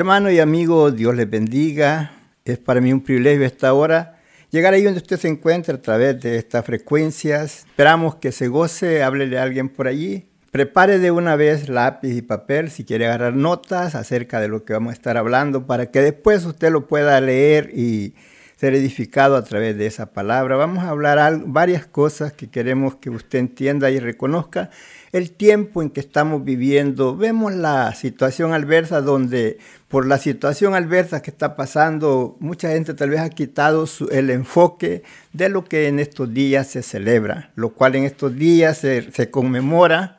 Hermano y amigo, Dios les bendiga. Es para mí un privilegio esta hora llegar ahí donde usted se encuentra a través de estas frecuencias. Esperamos que se goce, háblele a alguien por allí. Prepare de una vez lápiz y papel si quiere agarrar notas acerca de lo que vamos a estar hablando para que después usted lo pueda leer y ser edificado a través de esa palabra. Vamos a hablar varias cosas que queremos que usted entienda y reconozca el tiempo en que estamos viviendo. Vemos la situación adversa donde por la situación adversa que está pasando, mucha gente tal vez ha quitado el enfoque de lo que en estos días se celebra, lo cual en estos días se, se conmemora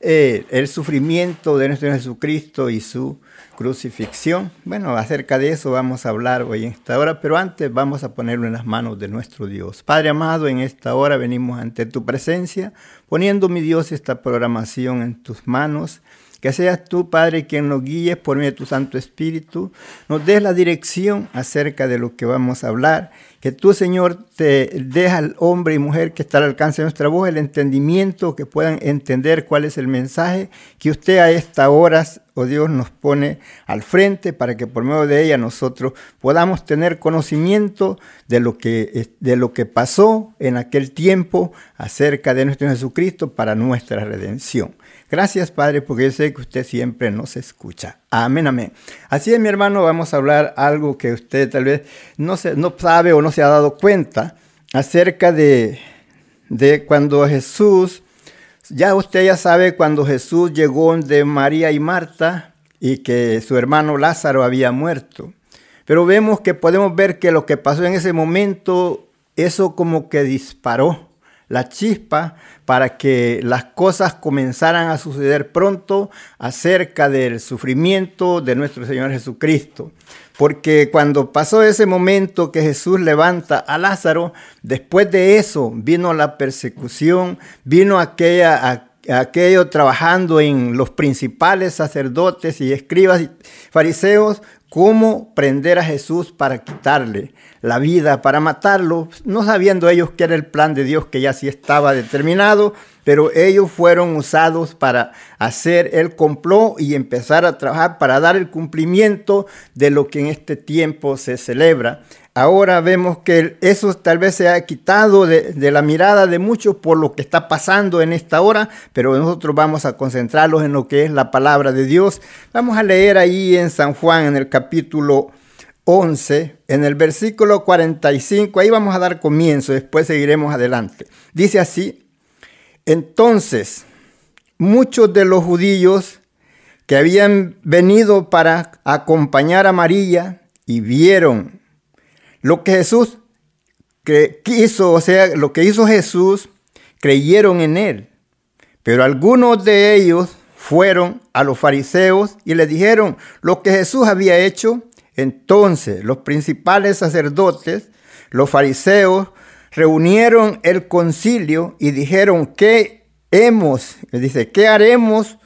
eh, el sufrimiento de nuestro Jesucristo y su crucifixión. Bueno, acerca de eso vamos a hablar hoy en esta hora, pero antes vamos a ponerlo en las manos de nuestro Dios. Padre amado, en esta hora venimos ante tu presencia, poniendo, mi Dios, esta programación en tus manos. Que seas tú, Padre, quien nos guíes por medio de tu Santo Espíritu, nos des la dirección acerca de lo que vamos a hablar. Que tú, Señor, te deja al hombre y mujer que está al alcance de nuestra voz el entendimiento, que puedan entender cuál es el mensaje que usted a esta hora, oh Dios, nos pone al frente para que por medio de ella nosotros podamos tener conocimiento de lo que, de lo que pasó en aquel tiempo acerca de nuestro Jesucristo para nuestra redención. Gracias, Padre, porque yo sé que usted siempre nos escucha. Amén, amén. Así es, mi hermano, vamos a hablar algo que usted tal vez no, se, no sabe o no se ha dado cuenta acerca de, de cuando Jesús, ya usted ya sabe cuando Jesús llegó de María y Marta y que su hermano Lázaro había muerto. Pero vemos que podemos ver que lo que pasó en ese momento, eso como que disparó la chispa para que las cosas comenzaran a suceder pronto acerca del sufrimiento de nuestro Señor Jesucristo. Porque cuando pasó ese momento que Jesús levanta a Lázaro, después de eso vino la persecución, vino aquella, aquello trabajando en los principales sacerdotes y escribas y fariseos cómo prender a Jesús para quitarle la vida, para matarlo, no sabiendo ellos que era el plan de Dios que ya sí estaba determinado, pero ellos fueron usados para hacer el complot y empezar a trabajar para dar el cumplimiento de lo que en este tiempo se celebra. Ahora vemos que eso tal vez se ha quitado de, la mirada de muchos por lo que está pasando en esta hora, pero nosotros vamos a concentrarlos en lo que es la palabra de Dios. Vamos a leer ahí en San Juan, en el capítulo 11, en el versículo 45, ahí vamos a dar comienzo, después seguiremos adelante. Dice así, entonces muchos de los judíos que habían venido para acompañar a María y vieron lo que Jesús quiso, o sea, lo que hizo Jesús, creyeron en él. Pero algunos de ellos fueron a los fariseos y le dijeron lo que Jesús había hecho. Entonces los principales sacerdotes, los fariseos, reunieron el concilio y dijeron, ¿qué hemos? Dice, ¿qué haremos?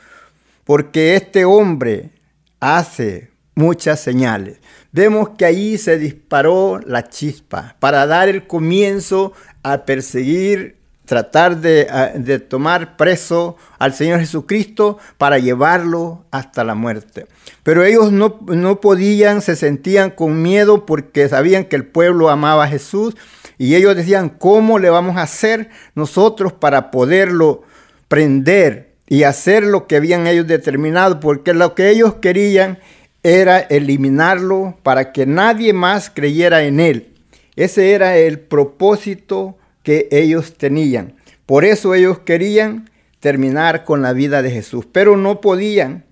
Porque este hombre hace muchas señales vemos que ahí se disparó la chispa para dar el comienzo a perseguir, tratar de, tomar preso al Señor Jesucristo para llevarlo hasta la muerte. Pero ellos no, no podían, se sentían con miedo porque sabían que el pueblo amaba a Jesús y ellos decían, ¿cómo le vamos a hacer nosotros para poderlo prender? y hacer lo que habían ellos determinado, porque lo que ellos querían era eliminarlo para que nadie más creyera en él. Ese era el propósito que ellos tenían. Por eso ellos querían terminar con la vida de Jesús, pero no podían.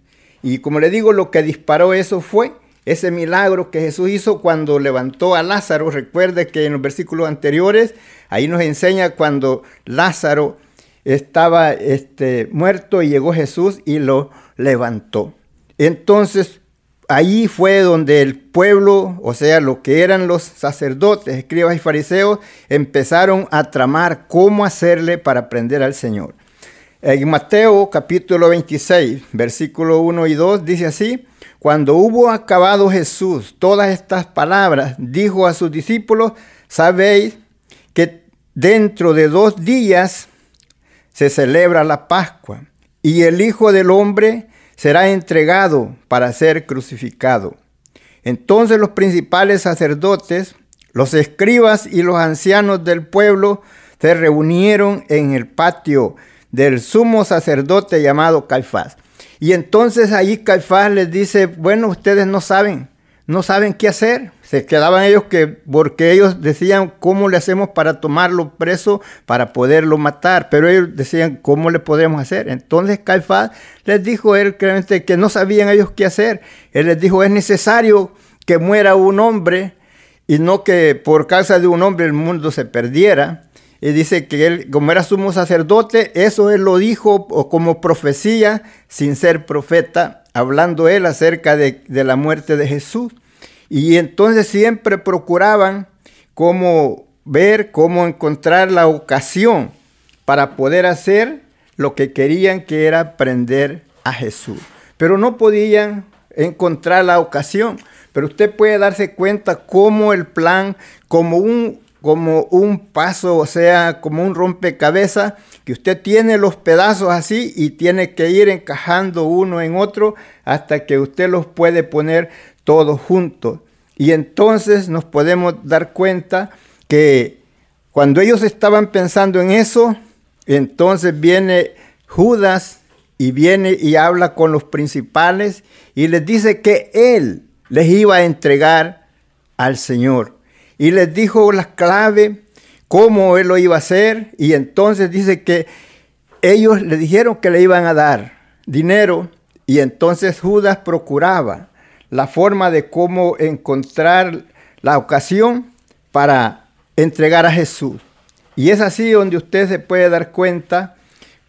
Y como le digo, lo que disparó eso fue ese milagro que Jesús hizo cuando levantó a Lázaro. Recuerde que en los versículos anteriores, ahí nos enseña cuando Lázaro estaba este, muerto y llegó Jesús y lo levantó. Entonces, Ahí fue donde el pueblo, o sea, lo que eran los sacerdotes, escribas y fariseos, empezaron a tramar cómo hacerle para prender al Señor. En Mateo capítulo 26, versículo 1 y 2 dice así, cuando hubo acabado Jesús todas estas palabras, dijo a sus discípulos, sabéis que dentro de dos días se celebra la Pascua y el Hijo del Hombre será entregado para ser crucificado. Entonces los principales sacerdotes, los escribas y los ancianos del pueblo se reunieron en el patio del sumo sacerdote llamado Caifás. Y entonces ahí Caifás les dice, bueno, ustedes no saben, no saben qué hacer. Quedaban ellos que, porque ellos decían, ¿cómo le hacemos para tomarlo preso, para poderlo matar? Pero ellos decían, ¿cómo le podemos hacer? Entonces Caifás les dijo él claramente que no sabían ellos qué hacer. Él les dijo, es necesario que muera un hombre y no que por causa de un hombre el mundo se perdiera. Y dice que él, como era sumo sacerdote, eso él lo dijo como profecía sin ser profeta, hablando él acerca de la muerte de Jesús. Y entonces siempre procuraban cómo ver, cómo encontrar la ocasión para poder hacer lo que querían que era prender a Jesús. Pero no podían encontrar la ocasión. Pero usted puede darse cuenta cómo el plan, como un, como un paso, o sea, como un rompecabezas, que usted tiene los pedazos así y tiene que ir encajando uno en otro hasta que usted los puede poner todos juntos. Y entonces nos podemos dar cuenta que cuando ellos estaban pensando en eso, entonces viene Judas y viene y habla con los principales y les dice que él les iba a entregar al Señor. Y les dijo la clave, cómo él lo iba a hacer. Y entonces dice que ellos le dijeron que le iban a dar dinero. Y entonces Judas procuraba la forma de cómo encontrar la ocasión para entregar a Jesús. Y es así donde usted se puede dar cuenta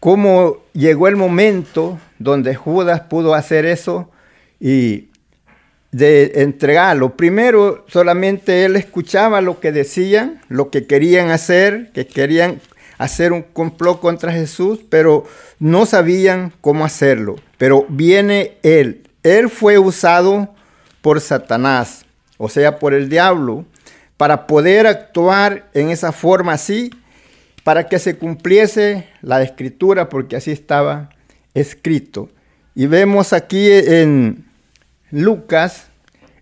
cómo llegó el momento donde Judas pudo hacer eso y de entregarlo. Primero solamente él escuchaba lo que decían, lo que querían hacer, que querían hacer un complot contra Jesús, pero no sabían cómo hacerlo. Pero viene él. Él fue usado por Satanás, o sea, por el diablo, para poder actuar en esa forma así, para que se cumpliese la escritura, porque así estaba escrito. Y vemos aquí en Lucas,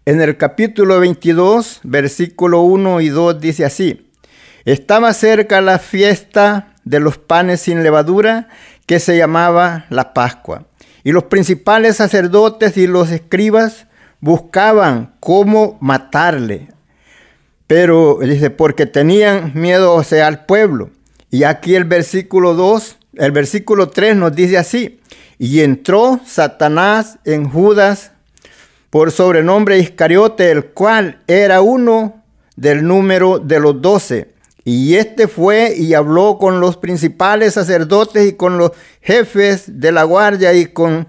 en el capítulo 22, versículo 1 y 2, dice así, estaba cerca la fiesta de los panes sin levadura, que se llamaba la Pascua. Y los principales sacerdotes y los escribas buscaban cómo matarle. Pero dice, porque tenían miedo, o sea, al pueblo. Y aquí el versículo 2, el versículo 3 nos dice así, y entró Satanás en Judas por sobrenombre Iscariote, el cual era uno del número de los doce. Y este fue y habló con los principales sacerdotes y con los jefes de la guardia y con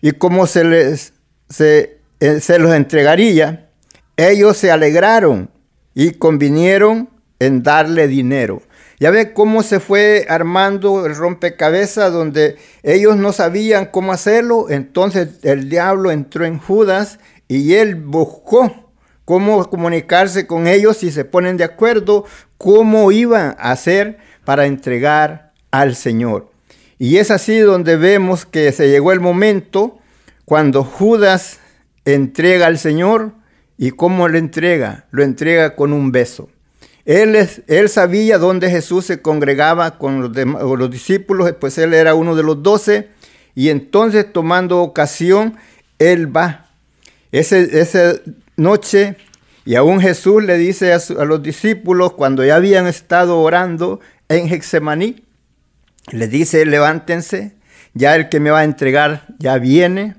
y como se les se, se los entregaría, ellos se alegraron y convinieron en darle dinero. Ya ve cómo se fue armando el rompecabezas donde ellos no sabían cómo hacerlo. Entonces el diablo entró en Judas y él buscó cómo comunicarse con ellos si se ponen de acuerdo, cómo iban a hacer para entregar al Señor. Y es así donde vemos que se llegó el momento cuando Judas entrega al Señor y cómo le entrega, lo entrega con un beso. Él, él sabía dónde Jesús se congregaba con los, los discípulos, pues él era uno de los doce, y entonces tomando ocasión, él va. Ese, ese noche. Y aún Jesús le dice a, los discípulos cuando ya habían estado orando en Hexemaní, le dice, levántense, ya el que me va a entregar ya viene.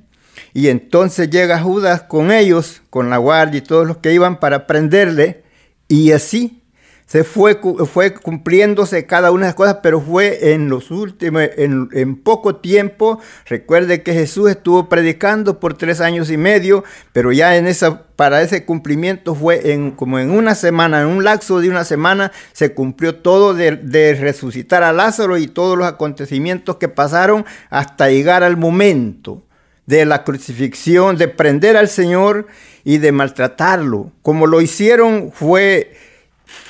Y entonces llega Judas con ellos, con la guardia y todos los que iban para prenderle. Y así se fue, fue cumpliéndose cada una de las cosas, pero fue en los últimos, en, poco tiempo. Recuerde que Jesús estuvo predicando por tres años y medio, pero ya en esa, para ese cumplimiento fue como en una semana, en un lapso de una semana, se cumplió todo de, de resucitar a Lázaro y todos los acontecimientos que pasaron hasta llegar al momento de la crucifixión, de prender al Señor y de maltratarlo. Como lo hicieron fue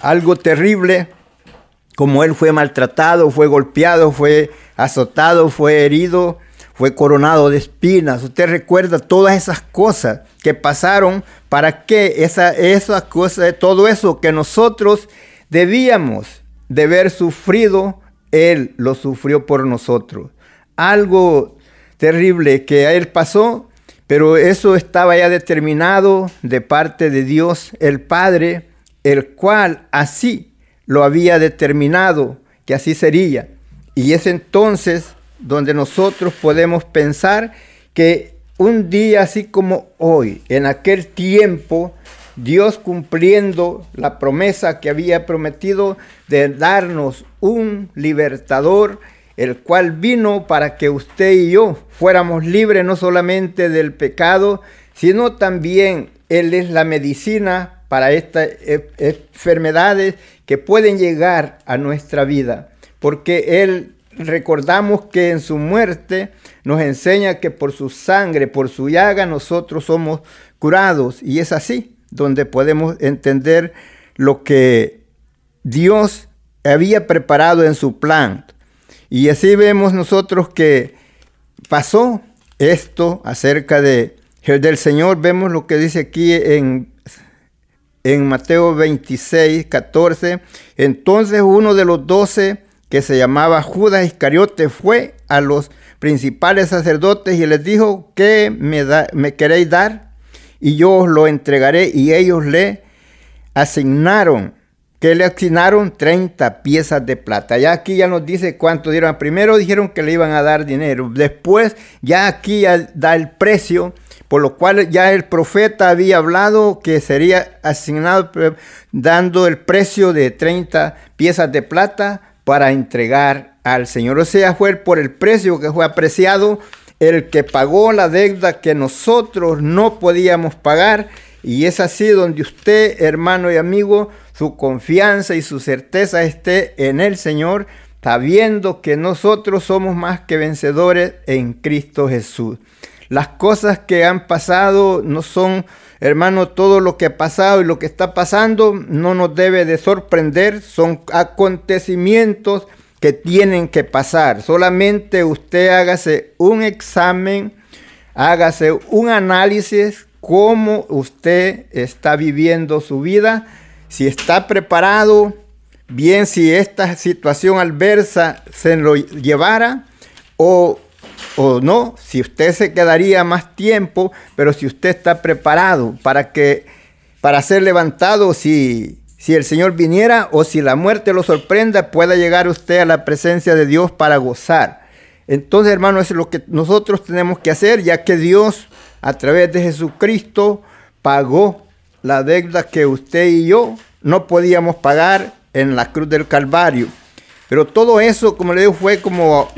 algo terrible, como él fue maltratado, fue golpeado, fue azotado, fue herido, fue coronado de espinas. Usted recuerda todas esas cosas que pasaron para que esa, esas cosas, todo eso que nosotros debíamos de haber sufrido, él lo sufrió por nosotros. Algo terrible que a él pasó, pero eso estaba ya determinado de parte de Dios el Padre el cual así lo había determinado que así sería. Y es entonces donde nosotros podemos pensar que un día así como hoy, en aquel tiempo, Dios cumpliendo la promesa que había prometido de darnos un libertador, el cual vino para que usted y yo fuéramos libres no solamente del pecado, sino también Él es la medicina para estas e, enfermedades que pueden llegar a nuestra vida. Porque Él, recordamos que en su muerte nos enseña que por su sangre, por su llaga, nosotros somos curados. Y es así donde podemos entender lo que Dios había preparado en su plan. Y así vemos nosotros que pasó esto acerca de del Señor. Vemos lo que dice aquí en en Mateo 26, 14. Entonces uno de los doce, que se llamaba Judas Iscariote, fue a los principales sacerdotes y les dijo, ¿qué me, da, me queréis dar? Y yo os lo entregaré. Y ellos le asignaron, que le asignaron 30 piezas de plata. Ya aquí ya nos dice cuánto dieron. Primero dijeron que le iban a dar dinero. Después ya aquí da el precio por lo cual ya el profeta había hablado que sería asignado dando el precio de 30 piezas de plata para entregar al Señor. O sea, fue por el precio que fue apreciado el que pagó la deuda que nosotros no podíamos pagar. Y es así donde usted, hermano y amigo, su confianza y su certeza esté en el Señor, sabiendo que nosotros somos más que vencedores en Cristo Jesús. las cosas que han pasado no son, hermano, todo lo que ha pasado y lo que está pasando no nos debe de sorprender, son acontecimientos que tienen que pasar. Solamente usted hágase un examen, hágase un análisis cómo usted está viviendo su vida, si está preparado, bien si esta situación adversa se lo llevara o, o no, si usted se quedaría más tiempo, pero si usted está preparado para que para ser levantado si si el Señor viniera o si la muerte lo sorprenda, pueda llegar usted a la presencia de Dios para gozar. Entonces, hermano, es lo que nosotros tenemos que hacer, ya que Dios, a través de Jesucristo, pagó la deuda que usted y yo no podíamos pagar en la cruz del Calvario. Pero todo eso, como le digo, fue como,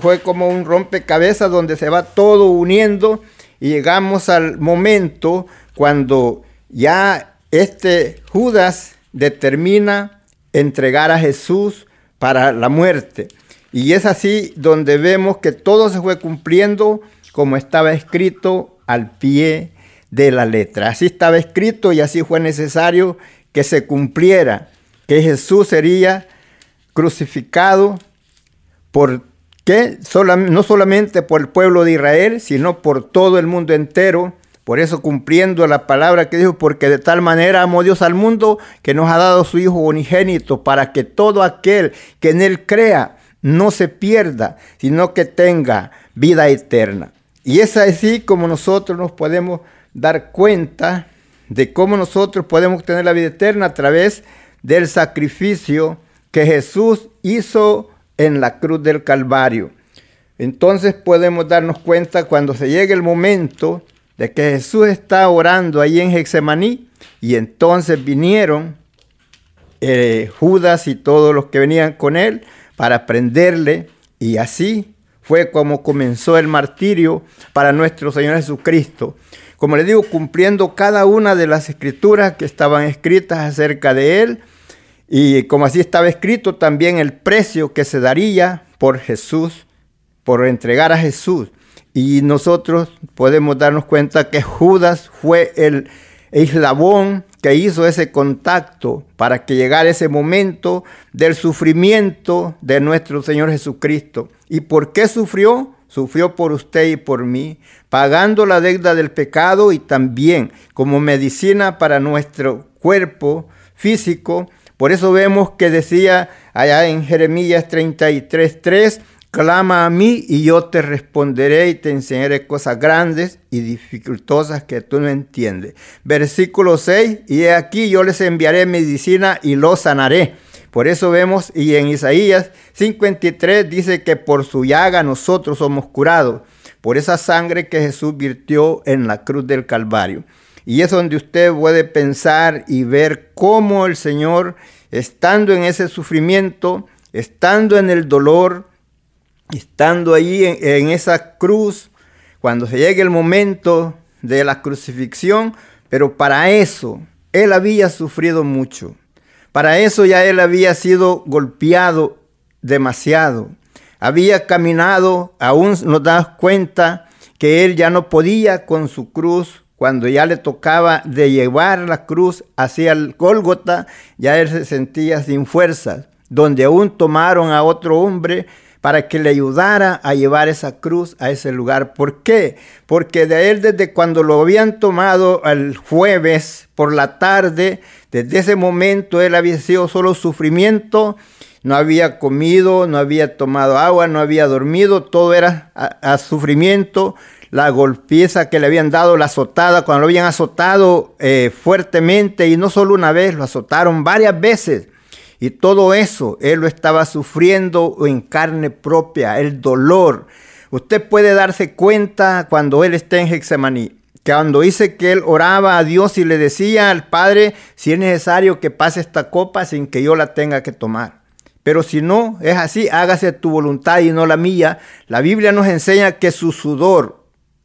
fue como un rompecabezas donde se va todo uniendo y llegamos al momento cuando ya este Judas determina entregar a Jesús para la muerte. Y es así donde vemos que todo se fue cumpliendo como estaba escrito al pie de la letra. Así estaba escrito y así fue necesario que se cumpliera, que Jesús sería crucificado por no solamente por el pueblo de Israel, sino por todo el mundo entero por eso cumpliendo la palabra que dijo, porque de tal manera amó Dios al mundo que nos ha dado su Hijo unigénito para que todo aquel que en Él crea no se pierda, sino que tenga vida eterna. Y es así como nosotros nos podemos dar cuenta de cómo nosotros podemos tener la vida eterna a través del sacrificio que Jesús hizo en la cruz del Calvario. Entonces podemos darnos cuenta cuando se llegue el momento de que Jesús está orando ahí en Hexemaní y entonces vinieron eh, Judas y todos los que venían con él para prenderle y así fue como comenzó el martirio para nuestro Señor Jesucristo. Como le digo, cumpliendo cada una de las escrituras que estaban escritas acerca de él y como así estaba escrito también el precio que se daría por Jesús, por entregar a Jesús. Y nosotros podemos darnos cuenta que Judas fue el eslabón que hizo ese contacto para que llegara ese momento del sufrimiento de nuestro Señor Jesucristo. ¿Y por qué sufrió? Sufrió por usted y por mí, pagando la deuda del pecado y también como medicina para nuestro cuerpo físico. Por eso vemos que decía allá en Jeremías 33.3, Clama a mí y yo te responderé y te enseñaré cosas grandes y dificultosas que tú no entiendes. Versículo 6, y aquí yo les enviaré medicina y los sanaré. Por eso vemos, y en Isaías 53 dice que por su llaga nosotros somos curados, por esa sangre que Jesús virtió en la cruz del Calvario. Y es donde usted puede pensar y ver cómo el Señor, estando en ese sufrimiento, estando en el dolor, estando allí en, esa cruz, cuando se llegue el momento de la crucifixión, pero para eso él había sufrido mucho. Para eso ya él había sido golpeado demasiado. Había caminado, aún nos das cuenta que él ya no podía con su cruz. Cuando ya le tocaba de llevar la cruz hacia el Gólgota, ya él se sentía sin fuerzas. Donde aún tomaron a otro hombre para que le ayudara a llevar esa cruz a ese lugar. ¿Por qué? Porque de él desde cuando lo habían tomado el jueves por la tarde, desde ese momento él había sido solo sufrimiento, no había comido, no había tomado agua, no había dormido, todo era a, sufrimiento, la golpiza que le habían dado, la azotada, cuando lo habían azotado eh, fuertemente y no solo una vez, lo azotaron varias veces. Y todo eso él lo estaba sufriendo en carne propia, el dolor. Usted puede darse cuenta cuando él está en Hexemaní, que cuando dice que él oraba a Dios y le decía al Padre si es necesario que pase esta copa sin que yo la tenga que tomar. Pero si no es así, hágase tu voluntad y no la mía. La Biblia nos enseña que su sudor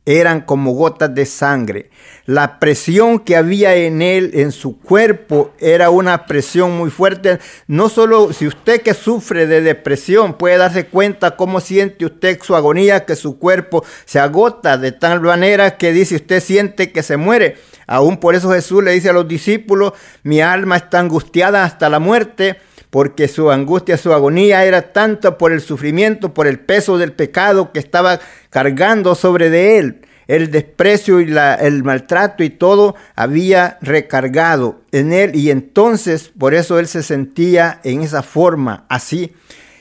eran como gotas de sangre. La presión que había en él, en su cuerpo, era una presión muy fuerte. No solo si usted que sufre de depresión puede darse cuenta cómo siente usted su agonía, que su cuerpo se agota de tal manera que dice usted siente que se muere. Aún por eso Jesús le dice a los discípulos, mi alma está angustiada hasta la muerte porque su angustia, su agonía era tanto por el sufrimiento, por el peso del pecado que estaba cargando sobre de él. El desprecio y el maltrato y todo había recargado en él y entonces por eso él se sentía en esa forma, así,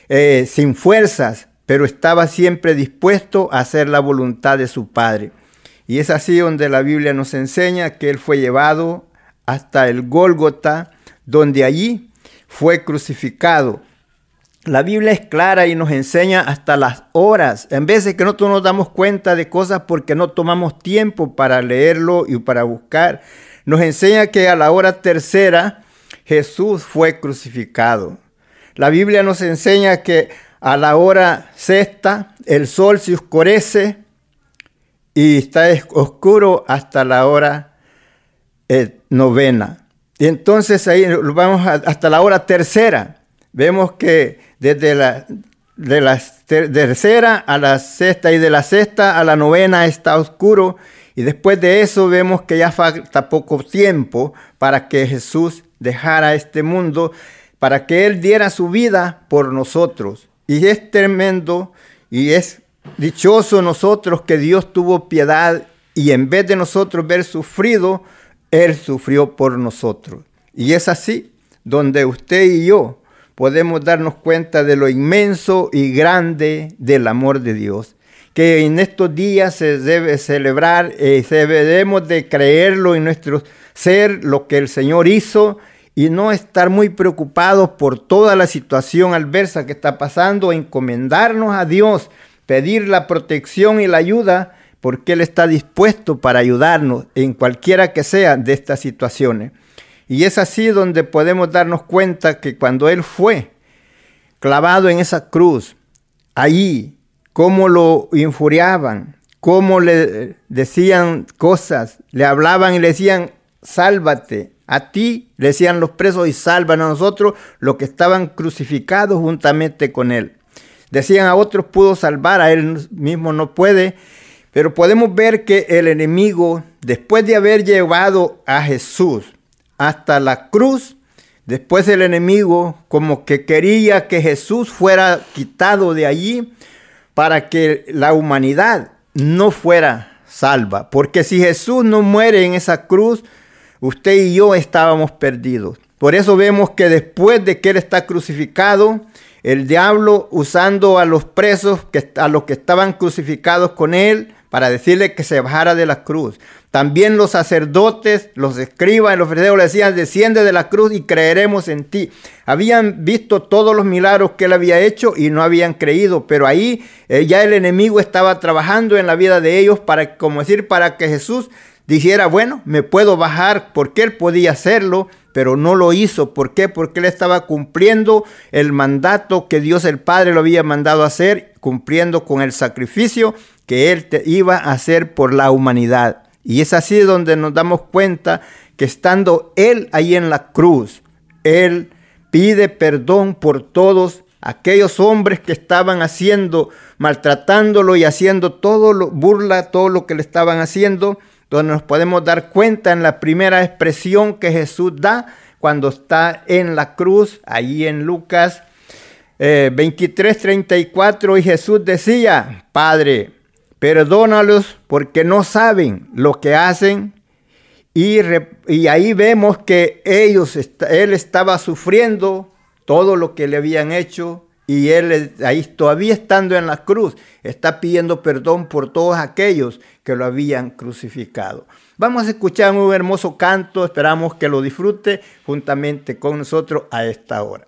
eh, sin fuerzas, pero estaba siempre dispuesto a hacer la voluntad de su Padre. Y es así donde la Biblia nos enseña que él fue llevado hasta el Gólgota, donde allí fue crucificado. La Biblia es clara y nos enseña hasta las horas. En veces que nosotros nos damos cuenta de cosas porque no tomamos tiempo para leerlo y para buscar. Nos enseña que a la hora tercera Jesús fue crucificado. La Biblia nos enseña que a la hora sexta el sol se oscurece y está oscuro hasta la hora eh, novena. Y entonces ahí vamos hasta la hora tercera. Vemos que desde la, de la tercera a la sexta y de la sexta a la novena está oscuro. Y después de eso vemos que ya falta poco tiempo para que Jesús dejara este mundo, para que Él diera su vida por nosotros. Y es tremendo y es dichoso nosotros que Dios tuvo piedad y en vez de nosotros ver sufrido, él sufrió por nosotros. Y es así donde usted y yo podemos darnos cuenta de lo inmenso y grande del amor de Dios. Que en estos días se debe celebrar, y eh, debemos de creerlo en nuestro ser, lo que el Señor hizo, y no estar muy preocupados por toda la situación adversa que está pasando, encomendarnos a Dios, pedir la protección y la ayuda porque Él está dispuesto para ayudarnos en cualquiera que sea de estas situaciones. Y es así donde podemos darnos cuenta que cuando Él fue clavado en esa cruz, allí, cómo lo infuriaban, cómo le decían cosas, le hablaban y le decían, sálvate, a ti, le decían los presos, y salvan a nosotros los que estaban crucificados juntamente con Él. Decían a otros pudo salvar, a Él mismo no puede. Pero podemos ver que el enemigo, después de haber llevado a Jesús hasta la cruz, después el enemigo como que quería que Jesús fuera quitado de allí para que la humanidad no fuera salva. Porque si Jesús no muere en esa cruz, usted y yo estábamos perdidos. Por eso vemos que después de que Él está crucificado, el diablo usando a los presos, a los que estaban crucificados con Él, para decirle que se bajara de la cruz. También los sacerdotes, los escribas y los fariseos le decían, desciende de la cruz y creeremos en ti. Habían visto todos los milagros que él había hecho y no habían creído, pero ahí eh, ya el enemigo estaba trabajando en la vida de ellos para, como decir, para que Jesús dijera, bueno, me puedo bajar porque él podía hacerlo, pero no lo hizo. ¿Por qué? Porque él estaba cumpliendo el mandato que Dios el Padre lo había mandado hacer, cumpliendo con el sacrificio que Él te iba a hacer por la humanidad. Y es así donde nos damos cuenta que estando Él ahí en la cruz, Él pide perdón por todos aquellos hombres que estaban haciendo, maltratándolo y haciendo todo lo, burla, todo lo que le estaban haciendo, donde nos podemos dar cuenta en la primera expresión que Jesús da cuando está en la cruz, allí en Lucas eh, 23, 34, y Jesús decía, Padre, perdónalos porque no saben lo que hacen. Y, y ahí vemos que ellos, él estaba sufriendo todo lo que le habían hecho y él ahí todavía estando en la cruz está pidiendo perdón por todos aquellos que lo habían crucificado. Vamos a escuchar un hermoso canto, esperamos que lo disfrute juntamente con nosotros a esta hora.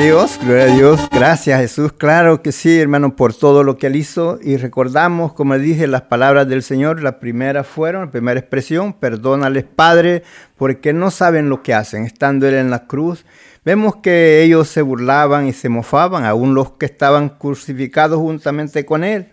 Dios, gloria a Dios, gracias Jesús. Claro que sí, hermano, por todo lo que Él hizo. Y recordamos, como dije, las palabras del Señor. La primera fueron, la primera expresión, perdónales Padre, porque no saben lo que hacen, estando Él en la cruz Vemos que ellos se burlaban y se mofaban, aún los que estaban crucificados juntamente con él.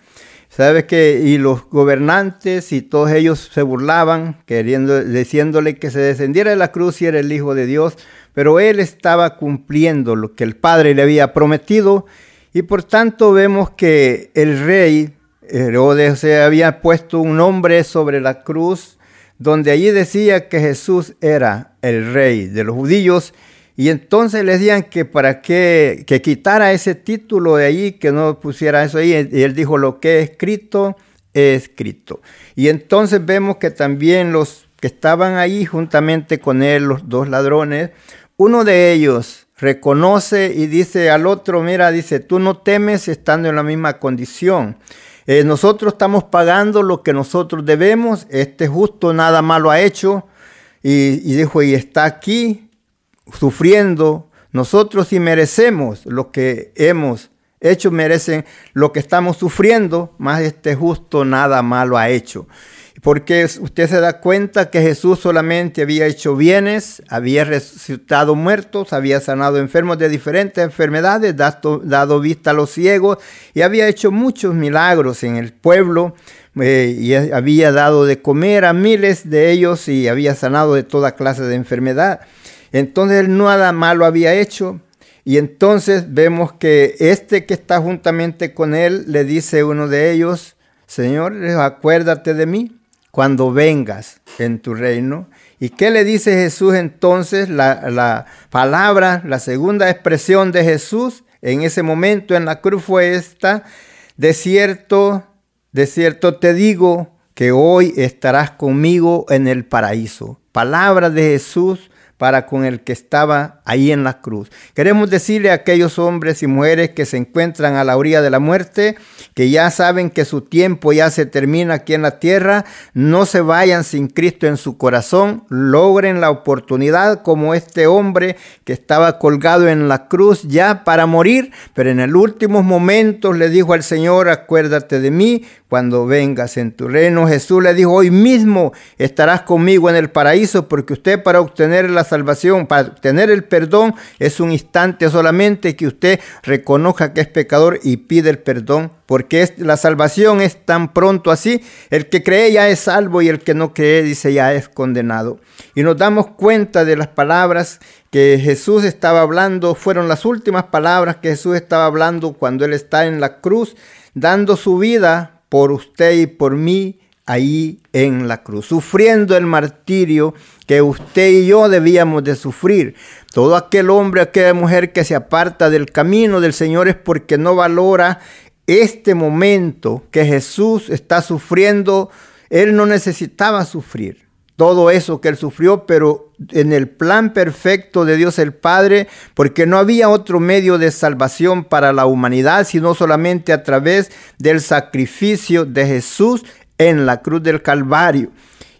¿Sabes que Y los gobernantes y todos ellos se burlaban, queriendo, diciéndole que se descendiera de la cruz y era el Hijo de Dios, pero él estaba cumpliendo lo que el Padre le había prometido y por tanto vemos que el rey Herodes se había puesto un nombre sobre la cruz donde allí decía que Jesús era el rey de los judíos y entonces le decían que para qué, que quitara ese título de allí, que no pusiera eso ahí. Y él dijo, lo que he escrito, he escrito. Y entonces vemos que también los que estaban ahí juntamente con él, los dos ladrones, uno de ellos reconoce y dice al otro, mira, dice, tú no temes estando en la misma condición. Eh, nosotros estamos pagando lo que nosotros debemos, este justo nada malo ha hecho. Y, y dijo, y está aquí sufriendo, nosotros si merecemos lo que hemos hecho, merecen lo que estamos sufriendo, más este justo nada malo ha hecho. Porque usted se da cuenta que Jesús solamente había hecho bienes, había resucitado muertos, había sanado enfermos de diferentes enfermedades, dado, vista a los ciegos y había hecho muchos milagros en el pueblo eh, y había dado de comer a miles de ellos y había sanado de toda clase de enfermedad. Entonces él nada malo había hecho. Y entonces vemos que este que está juntamente con él le dice uno de ellos, Señor, acuérdate de mí cuando vengas en tu reino. ¿Y qué le dice Jesús entonces? La, la palabra, la segunda expresión de Jesús en ese momento en la cruz fue esta, de cierto, de cierto te digo que hoy estarás conmigo en el paraíso palabras de Jesús para con el que estaba ahí en la cruz. Queremos decirle a aquellos hombres y mujeres que se encuentran a la orilla de la muerte, que ya saben que su tiempo ya se termina aquí en la tierra, no se vayan sin Cristo en su corazón, logren la oportunidad como este hombre que estaba colgado en la cruz ya para morir, pero en el último momento le dijo al Señor, acuérdate de mí cuando vengas en tu reino. Jesús le dijo, hoy mismo estarás conmigo en el paraíso, porque usted para obtener la salvación, para obtener el perdón, es un instante solamente que usted reconozca que es pecador y pide el perdón, porque es, la salvación es tan pronto así. El que cree ya es salvo y el que no cree, dice, ya es condenado. Y nos damos cuenta de las palabras que Jesús estaba hablando, fueron las últimas palabras que Jesús estaba hablando cuando Él está en la cruz, dando su vida por usted y por mí ahí en la cruz, sufriendo el martirio que usted y yo debíamos de sufrir. Todo aquel hombre, aquella mujer que se aparta del camino del Señor es porque no valora este momento que Jesús está sufriendo. Él no necesitaba sufrir todo eso que él sufrió, pero en el plan perfecto de Dios el Padre, porque no había otro medio de salvación para la humanidad, sino solamente a través del sacrificio de Jesús en la cruz del Calvario.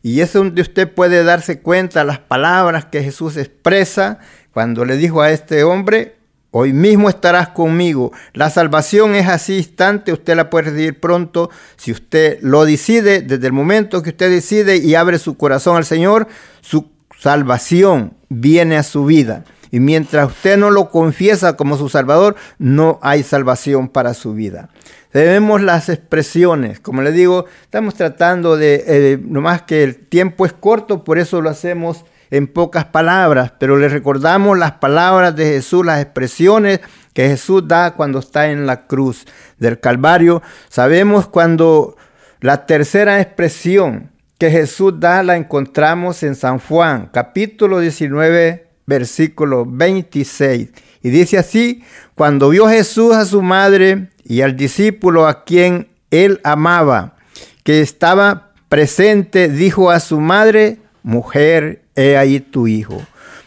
Y es donde usted puede darse cuenta las palabras que Jesús expresa cuando le dijo a este hombre, Hoy mismo estarás conmigo. La salvación es así instante, usted la puede recibir pronto si usted lo decide, desde el momento que usted decide y abre su corazón al Señor, su salvación viene a su vida. Y mientras usted no lo confiesa como su Salvador, no hay salvación para su vida. Debemos las expresiones, como le digo, estamos tratando de, eh, nomás que el tiempo es corto, por eso lo hacemos en pocas palabras, pero le recordamos las palabras de Jesús, las expresiones que Jesús da cuando está en la cruz del Calvario. Sabemos cuando la tercera expresión que Jesús da la encontramos en San Juan, capítulo 19, versículo 26. Y dice así, cuando vio Jesús a su madre y al discípulo a quien él amaba, que estaba presente, dijo a su madre, mujer, he ahí tu hijo.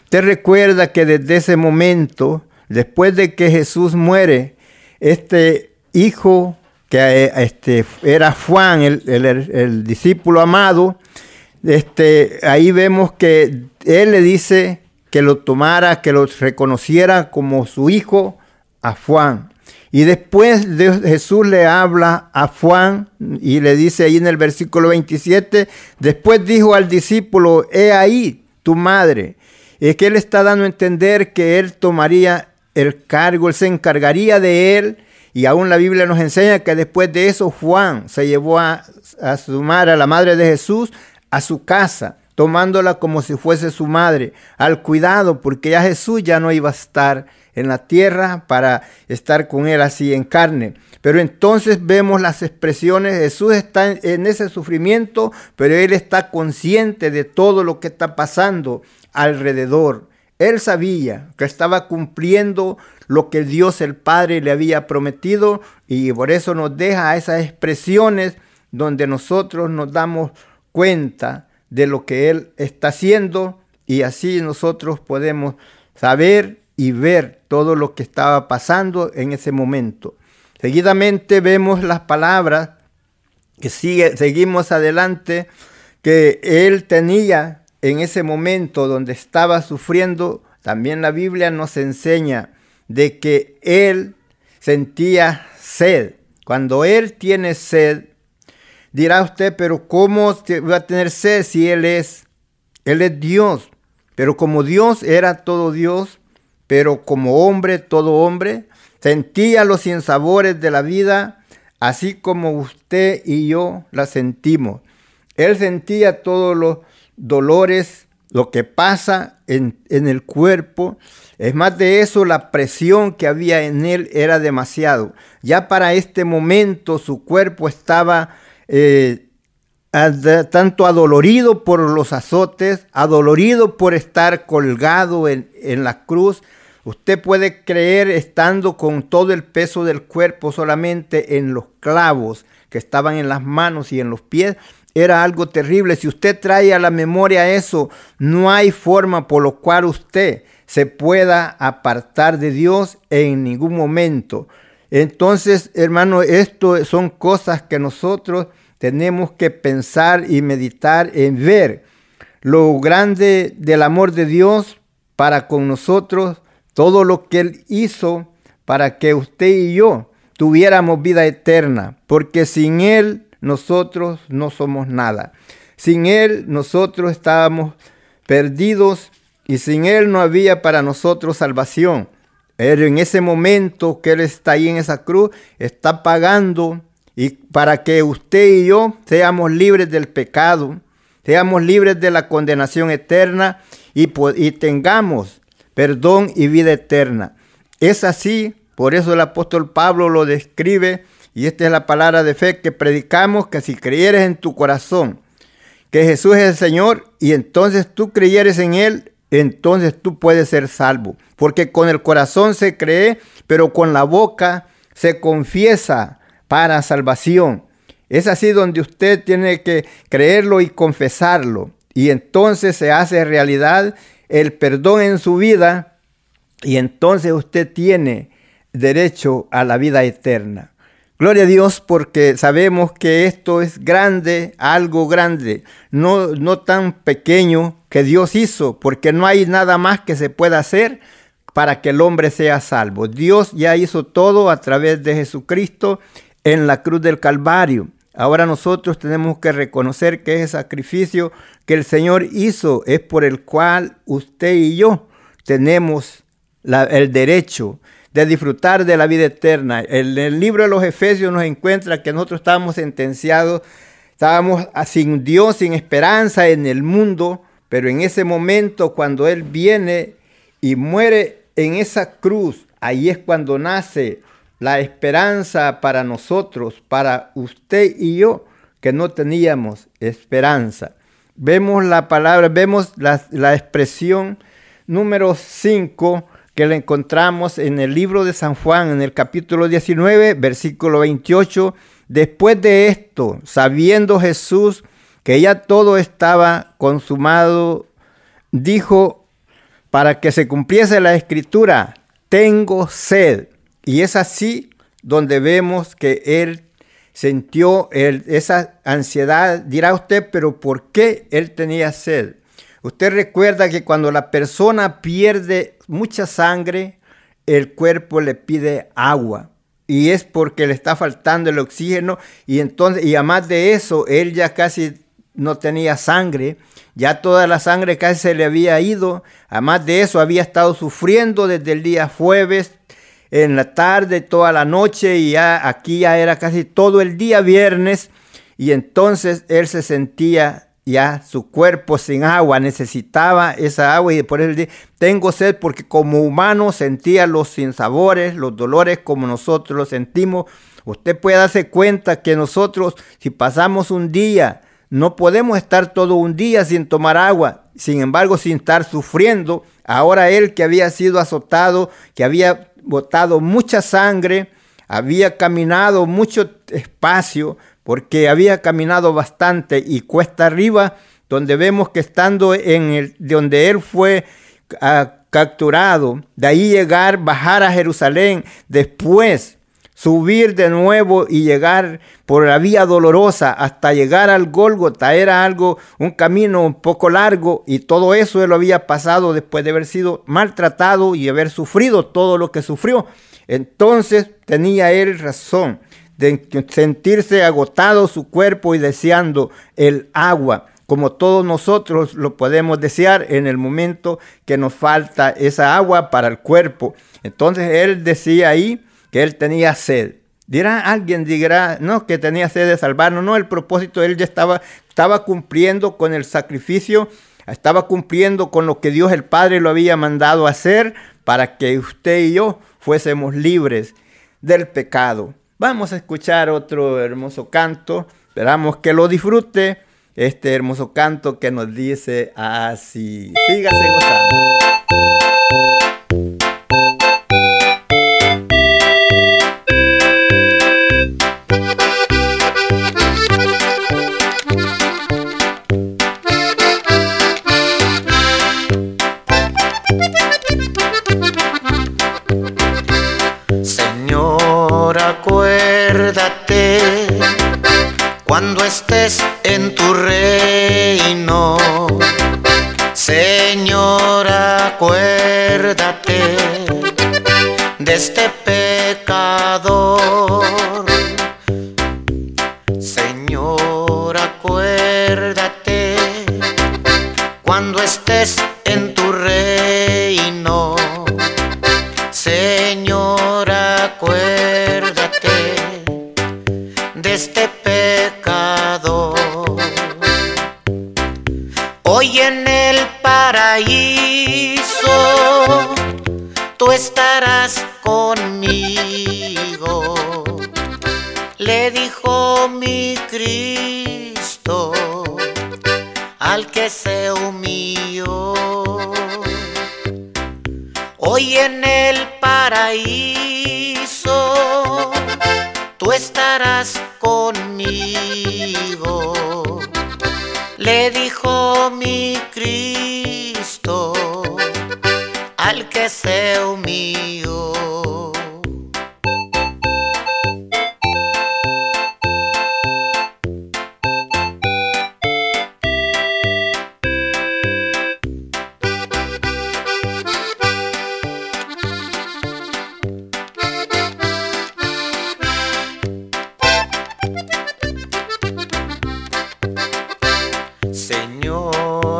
Te recuerda que desde ese momento, después de que Jesús muere, este hijo que este, era Juan, el, discípulo amado, este, ahí vemos que él le dice que lo tomara, que lo reconociera como su hijo a Juan. Y después de Jesús le habla a Juan y le dice ahí en el versículo 27, después dijo al discípulo, he ahí tu madre. Es que él está dando a entender que él tomaría el cargo, él se encargaría de él. Y aún la Biblia nos enseña que después de eso Juan se llevó a, a su madre, a la madre de Jesús, a su casa, tomándola como si fuese su madre, al cuidado, porque ya Jesús ya no iba a estar en la tierra para estar con él así en carne. Pero entonces vemos las expresiones, Jesús está en ese sufrimiento, pero él está consciente de todo lo que está pasando alrededor. Él sabía que estaba cumpliendo lo que Dios el Padre le había prometido y por eso nos deja esas expresiones donde nosotros nos damos cuenta de lo que Él está haciendo y así nosotros podemos saber y ver todo lo que estaba pasando en ese momento. Seguidamente vemos las palabras que sigue, seguimos adelante, que él tenía en ese momento donde estaba sufriendo. También la Biblia nos enseña de que él sentía sed. Cuando él tiene sed, dirá usted, pero ¿cómo va a tener sed si él es? Él es Dios. Pero como Dios era todo Dios, pero como hombre, todo hombre, Sentía los sinsabores de la vida, así como usted y yo la sentimos. Él sentía todos los dolores, lo que pasa en, el cuerpo. Es más de eso, la presión que había en él era demasiado. Ya para este momento su cuerpo estaba eh, tanto adolorido por los azotes, adolorido por estar colgado en, en la cruz, Usted puede creer estando con todo el peso del cuerpo solamente en los clavos que estaban en las manos y en los pies, era algo terrible. Si usted trae a la memoria eso, no hay forma por lo cual usted se pueda apartar de Dios en ningún momento. Entonces, hermano, esto son cosas que nosotros tenemos que pensar y meditar en ver lo grande del amor de Dios para con nosotros, todo lo que Él hizo para que usted y yo tuviéramos vida eterna, porque sin Él nosotros no somos nada. Sin Él nosotros estábamos perdidos y sin Él no había para nosotros salvación. Pero en ese momento que Él está ahí en esa cruz, está pagando y para que usted y yo seamos libres del pecado, seamos libres de la condenación eterna y, y tengamos perdón y vida eterna. Es así, por eso el apóstol Pablo lo describe y esta es la palabra de fe que predicamos, que si creyeres en tu corazón que Jesús es el Señor y entonces tú creyeres en Él, entonces tú puedes ser salvo. Porque con el corazón se cree, pero con la boca se confiesa para salvación. Es así donde usted tiene que creerlo y confesarlo. Y entonces se hace realidad el perdón en su vida y entonces usted tiene derecho a la vida eterna. Gloria a Dios porque sabemos que esto es grande, algo grande, no, no tan pequeño que Dios hizo, porque no hay nada más que se pueda hacer para que el hombre sea salvo. Dios ya hizo todo a través de Jesucristo en la cruz del Calvario. Ahora nosotros tenemos que reconocer que ese sacrificio que el Señor hizo es por el cual usted y yo tenemos el derecho de disfrutar de la vida eterna. En el libro de los Efesios nos encuentra que nosotros estábamos sentenciados, estábamos sin Dios, sin esperanza en el mundo, pero en ese momento cuando Él viene y muere en esa cruz, ahí es cuando nace la esperanza para nosotros, para usted y yo, que no teníamos esperanza. Vemos la palabra, vemos la, expresión número 5 que la encontramos en el libro de San Juan, en el capítulo 19, versículo 28. Después de esto, sabiendo Jesús que ya todo estaba consumado, dijo, para que se cumpliese la escritura, tengo sed. Y es así donde vemos que él sintió esa ansiedad. Dirá usted, pero ¿por qué él tenía sed? Usted recuerda que cuando la persona pierde mucha sangre, el cuerpo le pide agua. Y es porque le está faltando el oxígeno. Y entonces, y además de eso, él ya casi no tenía sangre. Ya toda la sangre casi se le había ido. Además de eso, había estado sufriendo desde el día jueves, en la tarde, toda la noche. Y ya aquí ya era casi todo el día viernes. Y entonces él se sentía ya su cuerpo sin agua, necesitaba esa agua y por eso dice, tengo sed porque como humano sentía los sinsabores, los dolores como nosotros los sentimos. Usted puede darse cuenta que nosotros si pasamos un día, no podemos estar todo un día sin tomar agua, sin embargo sin estar sufriendo. Ahora él que había sido azotado, que había botado mucha sangre, había caminado mucho espacio, porque había caminado bastante y cuesta arriba, donde vemos que estando en el, donde él fue ah, capturado, de ahí llegar, bajar a Jerusalén, después subir de nuevo y llegar por la vía dolorosa hasta llegar al Gólgota era algo, un camino un poco largo y todo eso él lo había pasado después de haber sido maltratado y haber sufrido todo lo que sufrió. Entonces tenía él razón de sentirse agotado su cuerpo y deseando el agua, como todos nosotros lo podemos desear en el momento que nos falta esa agua para el cuerpo. Entonces él decía ahí que él tenía sed. Dirá alguien, dirá, no, que tenía sed de salvarnos. No, el propósito, él ya estaba, estaba cumpliendo con el sacrificio, estaba cumpliendo con lo que Dios el Padre lo había mandado hacer para que usted y yo fuésemos libres del pecado. Vamos a escuchar otro hermoso canto. Esperamos que lo disfrute. Este hermoso canto que nos dice así. Sígase gozando.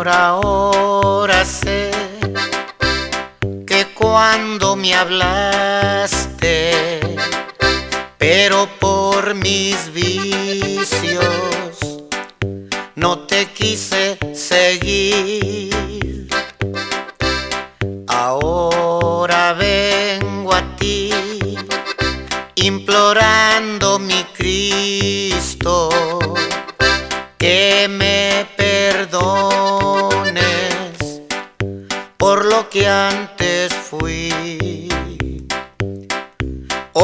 Ahora sé que cuando me hablaste, pero por mis vicios no te quise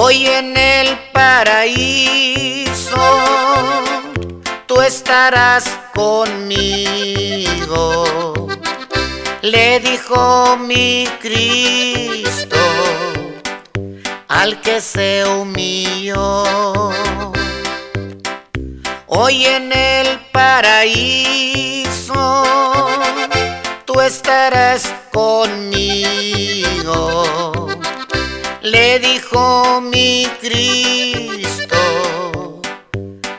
Hoy en el paraíso tú estarás conmigo. Le dijo mi Cristo al que se humilló. Hoy en el paraíso tú estarás conmigo. Le dijo mi Cristo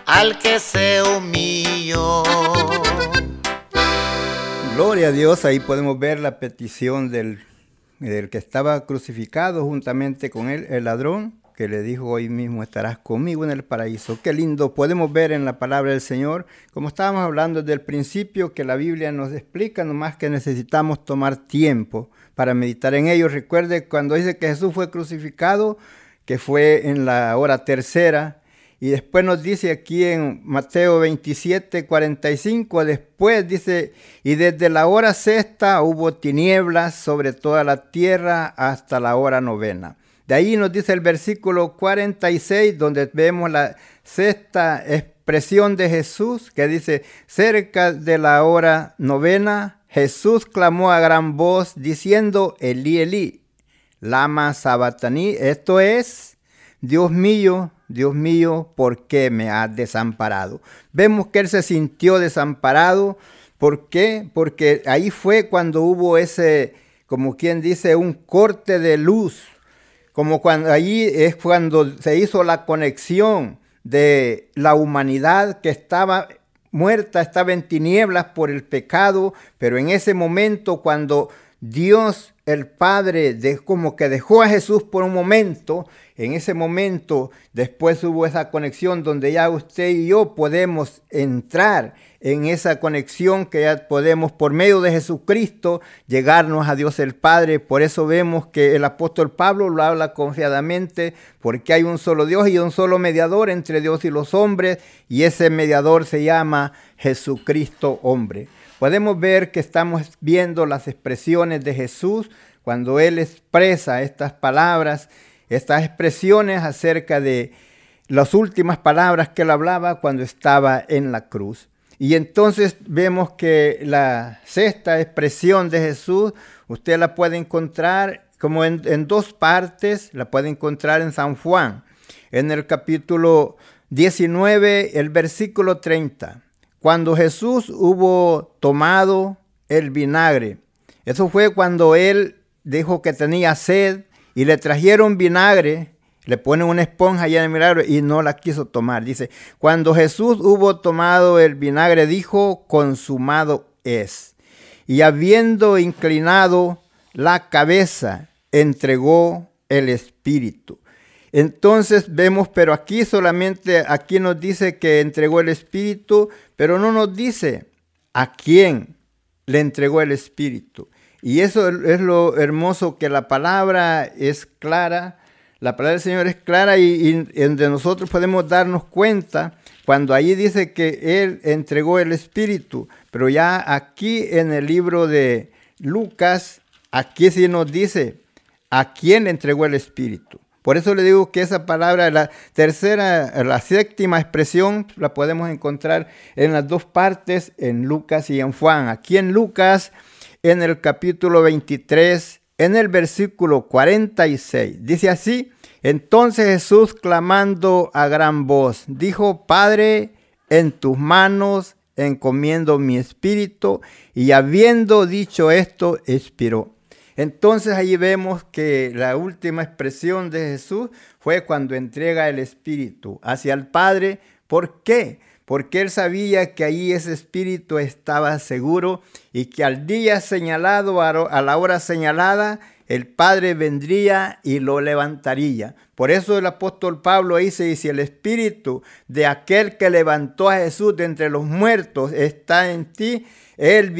al que se humilló. Gloria a Dios, ahí podemos ver la petición del, del que estaba crucificado juntamente con él, el ladrón, que le dijo hoy mismo estarás conmigo en el paraíso. Qué lindo, podemos ver en la palabra del Señor, como estábamos hablando desde el principio, que la Biblia nos explica nomás que necesitamos tomar tiempo para meditar en ello. Recuerde cuando dice que Jesús fue crucificado, que fue en la hora tercera, y después nos dice aquí en Mateo 27, 45, después dice, y desde la hora sexta hubo tinieblas sobre toda la tierra hasta la hora novena. De ahí nos dice el versículo 46, donde vemos la sexta expresión de Jesús, que dice, cerca de la hora novena, Jesús clamó a gran voz diciendo, Elí, Elí, lama sabatani, esto es, Dios mío, Dios mío, ¿por qué me has desamparado? Vemos que él se sintió desamparado. ¿Por qué? Porque ahí fue cuando hubo ese, como quien dice, un corte de luz. Como cuando allí es cuando se hizo la conexión de la humanidad que estaba muerta, estaba en tinieblas por el pecado, pero en ese momento cuando Dios el Padre de, como que dejó a Jesús por un momento, en ese momento después hubo esa conexión donde ya usted y yo podemos entrar en esa conexión que ya podemos por medio de Jesucristo llegarnos a Dios el Padre. Por eso vemos que el apóstol Pablo lo habla confiadamente porque hay un solo Dios y un solo mediador entre Dios y los hombres y ese mediador se llama Jesucristo hombre podemos ver que estamos viendo las expresiones de Jesús cuando Él expresa estas palabras, estas expresiones acerca de las últimas palabras que Él hablaba cuando estaba en la cruz. Y entonces vemos que la sexta expresión de Jesús, usted la puede encontrar como en, en dos partes, la puede encontrar en San Juan, en el capítulo 19, el versículo 30 cuando Jesús hubo tomado el vinagre. Eso fue cuando él dijo que tenía sed y le trajeron vinagre, le ponen una esponja en el milagro y no la quiso tomar. Dice, cuando Jesús hubo tomado el vinagre, dijo, consumado es. Y habiendo inclinado la cabeza, entregó el Espíritu. Entonces vemos, pero aquí solamente, aquí nos dice que entregó el Espíritu, pero no nos dice a quién le entregó el Espíritu. Y eso es lo hermoso, que la palabra es clara, la palabra del Señor es clara y, de nosotros podemos darnos cuenta cuando allí dice que Él entregó el Espíritu, pero ya aquí en el libro de Lucas, aquí sí nos dice a quién entregó el Espíritu. Por eso le digo que esa palabra, la tercera, la séptima expresión, la podemos encontrar en las dos partes, en Lucas y en Juan. Aquí en Lucas, en el capítulo 23, en el versículo 46, dice así, entonces Jesús clamando a gran voz, dijo, Padre, en tus manos encomiendo mi espíritu, y habiendo dicho esto, expiró. Entonces allí vemos que la última expresión de Jesús fue cuando entrega el Espíritu hacia el Padre. ¿Por qué? Porque él sabía que ahí ese Espíritu estaba seguro y que al día señalado, a la hora señalada, el Padre vendría y lo levantaría. Por eso el apóstol Pablo dice, y si el Espíritu de aquel que levantó a Jesús de entre los muertos está en ti, él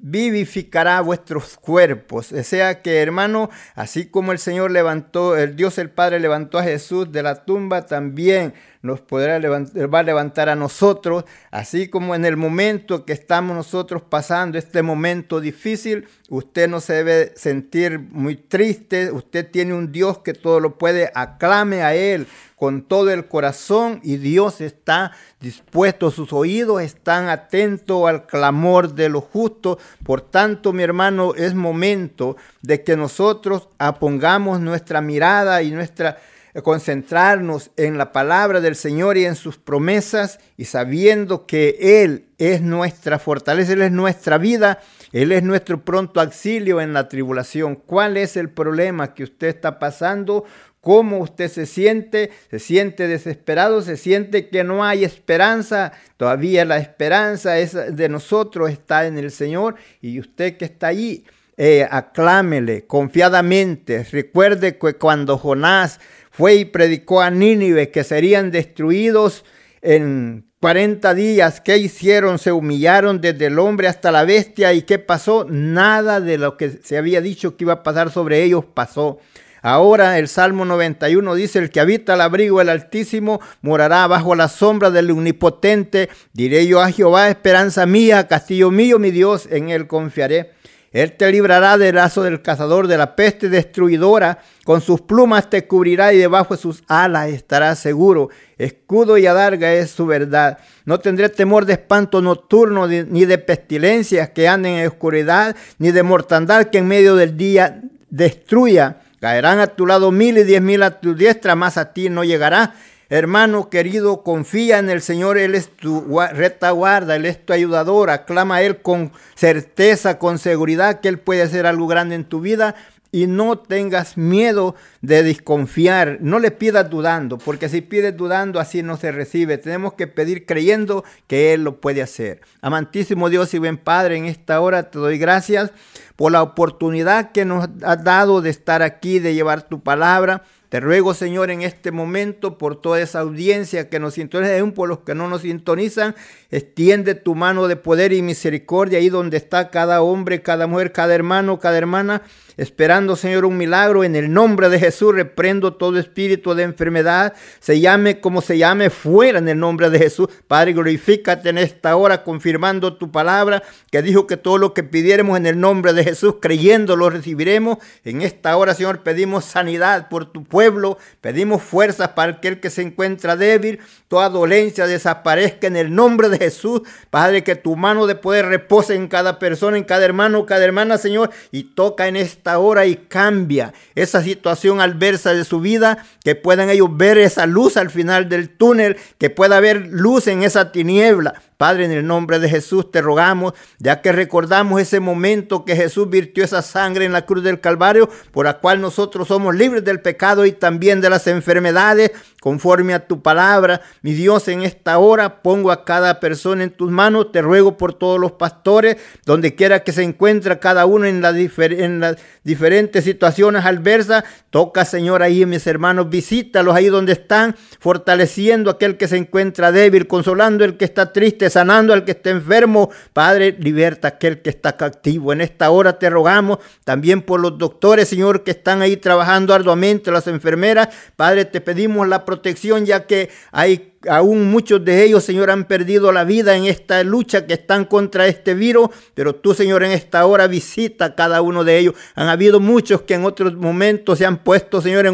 vivificará vuestros cuerpos. O sea que, hermano, así como el Señor levantó, el Dios el Padre levantó a Jesús de la tumba, también nos podrá levantar, va a levantar a nosotros, así como en el momento que estamos nosotros pasando este momento difícil, usted no se debe sentir muy triste, usted tiene un Dios que todo lo puede, aclame a Él con todo el corazón y Dios está dispuesto, sus oídos están atentos al clamor de los justos. Por tanto, mi hermano, es momento de que nosotros apongamos nuestra mirada y nuestra concentrarnos en la palabra del Señor y en sus promesas y sabiendo que Él es nuestra fortaleza, Él es nuestra vida, Él es nuestro pronto auxilio en la tribulación. ¿Cuál es el problema que usted está pasando? ¿Cómo usted se siente? ¿Se siente desesperado? ¿Se siente que no hay esperanza? Todavía la esperanza es de nosotros, está en el Señor y usted que está allí. Eh, aclámele confiadamente. Recuerde que cuando Jonás fue y predicó a Nínive que serían destruidos en 40 días. ¿Qué hicieron? Se humillaron desde el hombre hasta la bestia. ¿Y qué pasó? Nada de lo que se había dicho que iba a pasar sobre ellos pasó. Ahora el Salmo 91 dice, el que habita al abrigo del Altísimo morará bajo la sombra del Omnipotente. Diré yo a Jehová, esperanza mía, castillo mío, mi Dios, en él confiaré. Él te librará del lazo del cazador, de la peste destruidora. Con sus plumas te cubrirá y debajo de sus alas estarás seguro. Escudo y adarga es su verdad. No tendré temor de espanto nocturno, ni de pestilencias que anden en oscuridad, ni de mortandad que en medio del día destruya. Caerán a tu lado mil y diez mil a tu diestra, más a ti no llegará. Hermano querido, confía en el Señor, Él es tu retaguarda, Él es tu ayudador, aclama a Él con certeza, con seguridad que Él puede hacer algo grande en tu vida y no tengas miedo de desconfiar, no le pidas dudando, porque si pides dudando así no se recibe, tenemos que pedir creyendo que Él lo puede hacer. Amantísimo Dios y buen Padre, en esta hora te doy gracias por la oportunidad que nos has dado de estar aquí, de llevar tu palabra. Te ruego, Señor, en este momento por toda esa audiencia que nos sintoniza, aún por los que no nos sintonizan, extiende tu mano de poder y misericordia ahí donde está cada hombre, cada mujer, cada hermano, cada hermana esperando, Señor, un milagro. En el nombre de Jesús reprendo todo espíritu de enfermedad, se llame como se llame, fuera en el nombre de Jesús. Padre, glorifícate en esta hora, confirmando tu palabra, que dijo que todo lo que pidiéramos en el nombre de Jesús, creyendo, lo recibiremos. En esta hora, Señor, pedimos sanidad por tu pueblo, pedimos fuerzas para aquel que se encuentra débil, toda dolencia desaparezca en el nombre Jesús. Padre, que tu mano de poder repose en cada persona, en cada hermano, cada hermana, Señor, y toca en esta hora y cambia esa situación adversa de su vida, que puedan ellos ver esa luz al final del túnel, que pueda haber luz en esa tiniebla. Padre, en el nombre de Jesús te rogamos, ya que recordamos ese momento que Jesús virtió esa sangre en la cruz del Calvario, por la cual nosotros somos libres del pecado y también de las enfermedades, conforme a tu palabra. Mi Dios, en esta hora pongo a cada persona en tus manos. Te ruego por todos los pastores, donde quiera que se encuentre cada uno en, las diferentes situaciones adversas. Toca, Señor, ahí mis hermanos, visítalos ahí donde están, fortaleciendo aquel que se encuentra débil, consolando al que está triste, sanando al que está enfermo. Padre, liberta a aquel que está cautivo. En esta hora te rogamos también por los doctores, Señor, que están ahí trabajando arduamente, las enfermeras. Padre, te pedimos la protección ya que hay aún muchos de ellos, Señor, han perdido la vida en esta lucha que están contra este virus, pero tú, Señor, en esta hora visita a cada uno de ellos. Han habido muchos que en otros momentos se han puesto, Señor,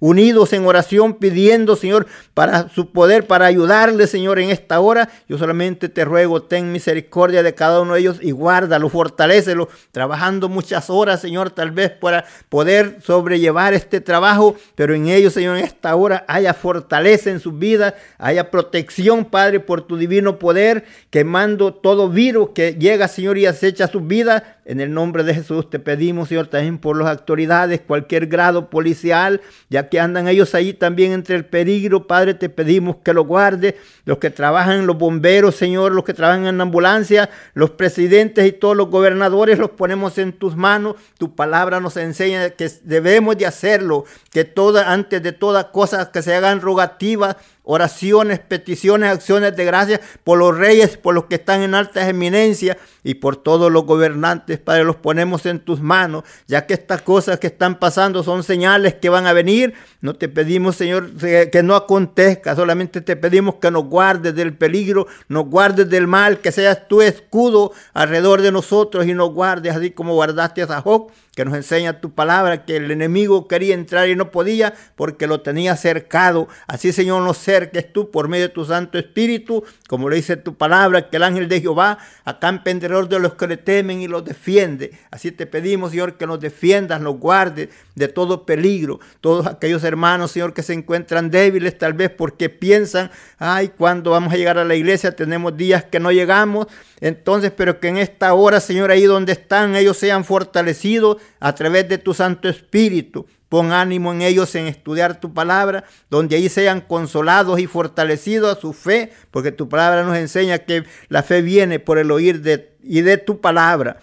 unidos en oración, pidiendo, Señor, para su poder, para ayudarle, Señor, en esta hora. Yo solamente te ruego, ten misericordia de cada uno de ellos y guárdalo, fortalecelo, trabajando muchas horas, Señor, tal vez para poder sobrellevar este trabajo, pero en ellos, Señor, en esta hora haya fortaleza en sus vidas haya protección, Padre, por tu divino poder, quemando todo virus que llega, Señor, y acecha su vida. En el nombre de Jesús te pedimos, Señor, también por las autoridades, cualquier grado policial, ya que andan ellos ahí también entre el peligro, Padre, te pedimos que lo guarde. Los que trabajan, los bomberos, Señor, los que trabajan en ambulancia, los presidentes y todos los gobernadores, los ponemos en tus manos. Tu palabra nos enseña que debemos de hacerlo, que toda, antes de todas cosas que se hagan rogativas, oraciones, peticiones, acciones de gracia por los reyes, por los que están en altas eminencias y por todos los gobernantes, Padre, los ponemos en tus manos, ya que estas cosas que están pasando son señales que van a venir. No te pedimos, Señor, que no acontezca, solamente te pedimos que nos guardes del peligro, nos guardes del mal, que seas tu escudo alrededor de nosotros y nos guardes así como guardaste a Job que nos enseña tu palabra, que el enemigo quería entrar y no podía porque lo tenía cercado. Así, Señor, nos cerques tú por medio de tu Santo Espíritu, como le dice tu palabra, que el ángel de Jehová acampe alrededor de los que le temen y los defiende. Así te pedimos, Señor, que nos defiendas, nos guardes de todo peligro. Todos aquellos hermanos, Señor, que se encuentran débiles, tal vez porque piensan, ay, cuando vamos a llegar a la iglesia, tenemos días que no llegamos. Entonces, pero que en esta hora, Señor, ahí donde están, ellos sean fortalecidos a través de tu Santo Espíritu. Pon ánimo en ellos en estudiar tu palabra, donde ahí sean consolados y fortalecidos a su fe, porque tu palabra nos enseña que la fe viene por el oír de, y de tu palabra.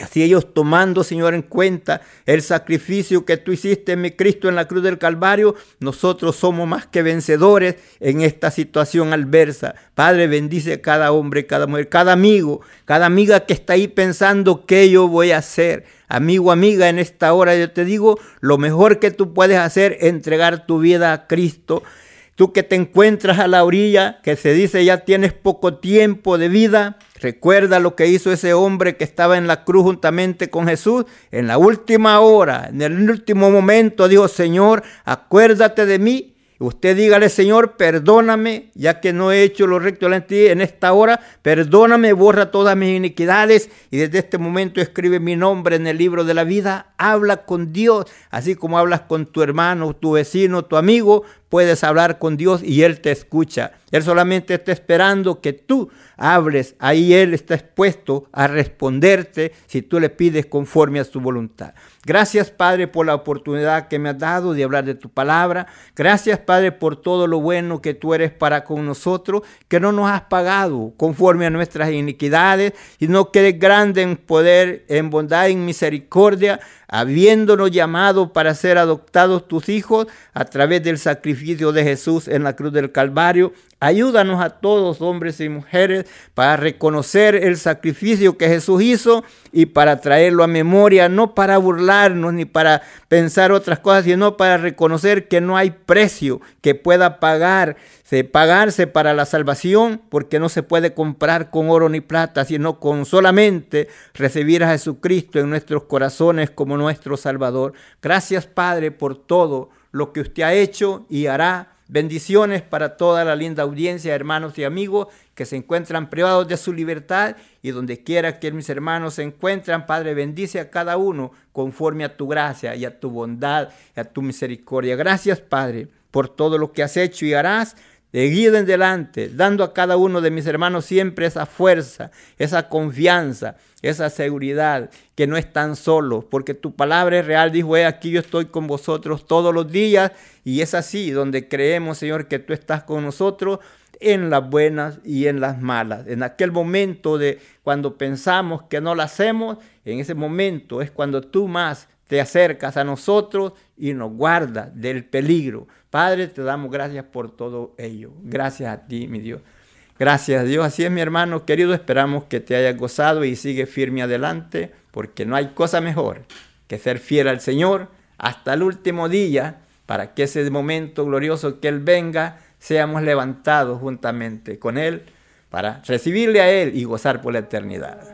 Así ellos tomando, Señor, en cuenta el sacrificio que tú hiciste en mi Cristo en la cruz del Calvario, nosotros somos más que vencedores en esta situación adversa. Padre, bendice cada hombre, cada mujer, cada amigo, cada amiga que está ahí pensando qué yo voy a hacer. Amigo, amiga, en esta hora yo te digo, lo mejor que tú puedes hacer es entregar tu vida a Cristo. Tú que te encuentras a la orilla, que se dice ya tienes poco tiempo de vida, Recuerda lo que hizo ese hombre que estaba en la cruz juntamente con Jesús. En la última hora, en el último momento, dijo, Señor, acuérdate de mí Usted dígale, Señor, perdóname, ya que no he hecho lo recto delante de ti en esta hora. Perdóname, borra todas mis iniquidades y desde este momento escribe mi nombre en el libro de la vida. Habla con Dios, así como hablas con tu hermano, tu vecino, tu amigo. Puedes hablar con Dios y Él te escucha. Él solamente está esperando que tú hables. Ahí Él está expuesto a responderte si tú le pides conforme a su voluntad. Gracias, Padre, por la oportunidad que me has dado de hablar de tu palabra. Gracias, Padre, por todo lo bueno que tú eres para con nosotros, que no nos has pagado conforme a nuestras iniquidades, sino que eres grande en poder, en bondad, en misericordia, habiéndonos llamado para ser adoptados tus hijos a través del sacrificio de Jesús en la cruz del Calvario. Ayúdanos a todos, hombres y mujeres, para reconocer el sacrificio que Jesús hizo y para traerlo a memoria, no para burlarnos ni para pensar otras cosas, sino para reconocer que no hay precio que pueda pagar pagarse para la salvación, porque no se puede comprar con oro ni plata, sino con solamente recibir a Jesucristo en nuestros corazones como nuestro Salvador. Gracias Padre por todo lo que usted ha hecho y hará. Bendiciones para toda la linda audiencia, hermanos y amigos que se encuentran privados de su libertad y donde quiera que mis hermanos se encuentran, Padre, bendice a cada uno conforme a tu gracia y a tu bondad y a tu misericordia. Gracias, Padre, por todo lo que has hecho y harás de guío en delante, dando a cada uno de mis hermanos siempre esa fuerza, esa confianza, esa seguridad, que no están solos, porque tu palabra es real, dijo, aquí yo estoy con vosotros todos los días, y es así, donde creemos, Señor, que tú estás con nosotros en las buenas y en las malas. En aquel momento de cuando pensamos que no lo hacemos, en ese momento es cuando tú más te acercas a nosotros y nos guardas del peligro. Padre, te damos gracias por todo ello. Gracias a ti, mi Dios. Gracias a Dios. Así es, mi hermano querido. Esperamos que te hayas gozado y sigue firme adelante, porque no hay cosa mejor que ser fiel al Señor hasta el último día, para que ese momento glorioso que Él venga, seamos levantados juntamente con Él para recibirle a Él y gozar por la eternidad.